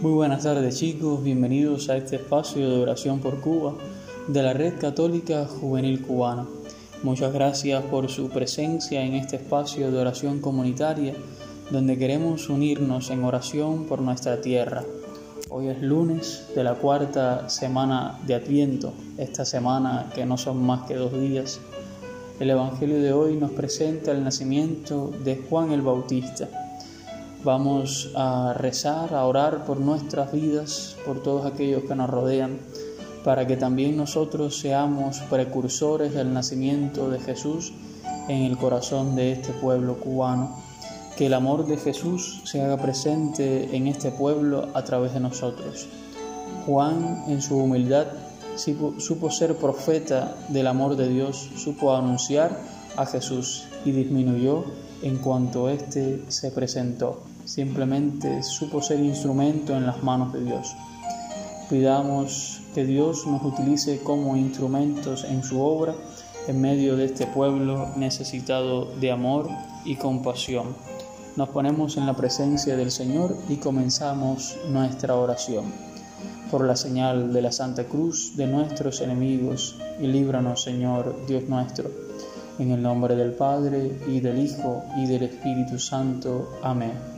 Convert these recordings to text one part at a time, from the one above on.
Muy buenas tardes chicos, bienvenidos a este espacio de oración por Cuba de la Red Católica Juvenil Cubana. Muchas gracias por su presencia en este espacio de oración comunitaria donde queremos unirnos en oración por nuestra tierra. Hoy es lunes de la cuarta semana de Adviento, esta semana que no son más que dos días. El Evangelio de hoy nos presenta el nacimiento de Juan el Bautista Vamos a rezar, a orar por nuestras vidas, por todos aquellos que nos rodean, para que también nosotros seamos precursores del nacimiento de Jesús en el corazón de este pueblo cubano. Que el amor de Jesús se haga presente en este pueblo a través de nosotros. Juan, en su humildad, supo ser profeta del amor de Dios, supo anunciar a Jesús y disminuyó en cuanto éste se presentó. Simplemente supo ser instrumento en las manos de Dios. Pidamos que Dios nos utilice como instrumentos en su obra en medio de este pueblo necesitado de amor y compasión. Nos ponemos en la presencia del Señor y comenzamos nuestra oración. Por la señal de la Santa Cruz de nuestros enemigos, y líbranos, Señor, Dios nuestro en el nombre del Padre, y del Hijo, y del Espíritu Santo. Amén.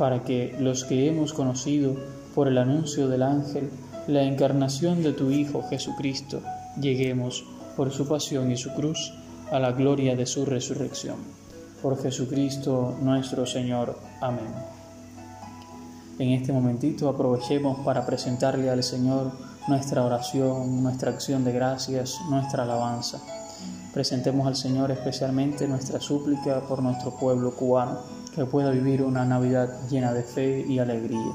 para que los que hemos conocido por el anuncio del ángel la encarnación de tu Hijo Jesucristo, lleguemos por su pasión y su cruz a la gloria de su resurrección. Por Jesucristo nuestro Señor. Amén. En este momentito aprovechemos para presentarle al Señor nuestra oración, nuestra acción de gracias, nuestra alabanza. Presentemos al Señor especialmente nuestra súplica por nuestro pueblo cubano, que pueda vivir una Navidad llena de fe y alegría.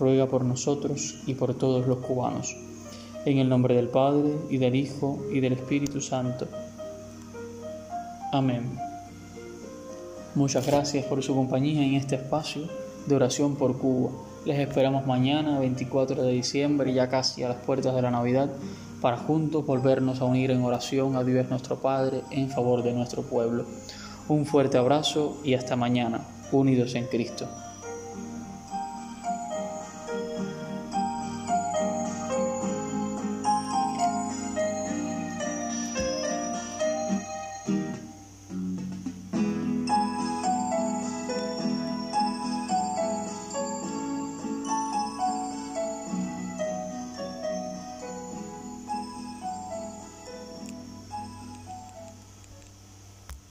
ruega por nosotros y por todos los cubanos. En el nombre del Padre, y del Hijo, y del Espíritu Santo. Amén. Muchas gracias por su compañía en este espacio de oración por Cuba. Les esperamos mañana, 24 de diciembre, ya casi a las puertas de la Navidad, para juntos volvernos a unir en oración a Dios nuestro Padre en favor de nuestro pueblo. Un fuerte abrazo y hasta mañana, unidos en Cristo.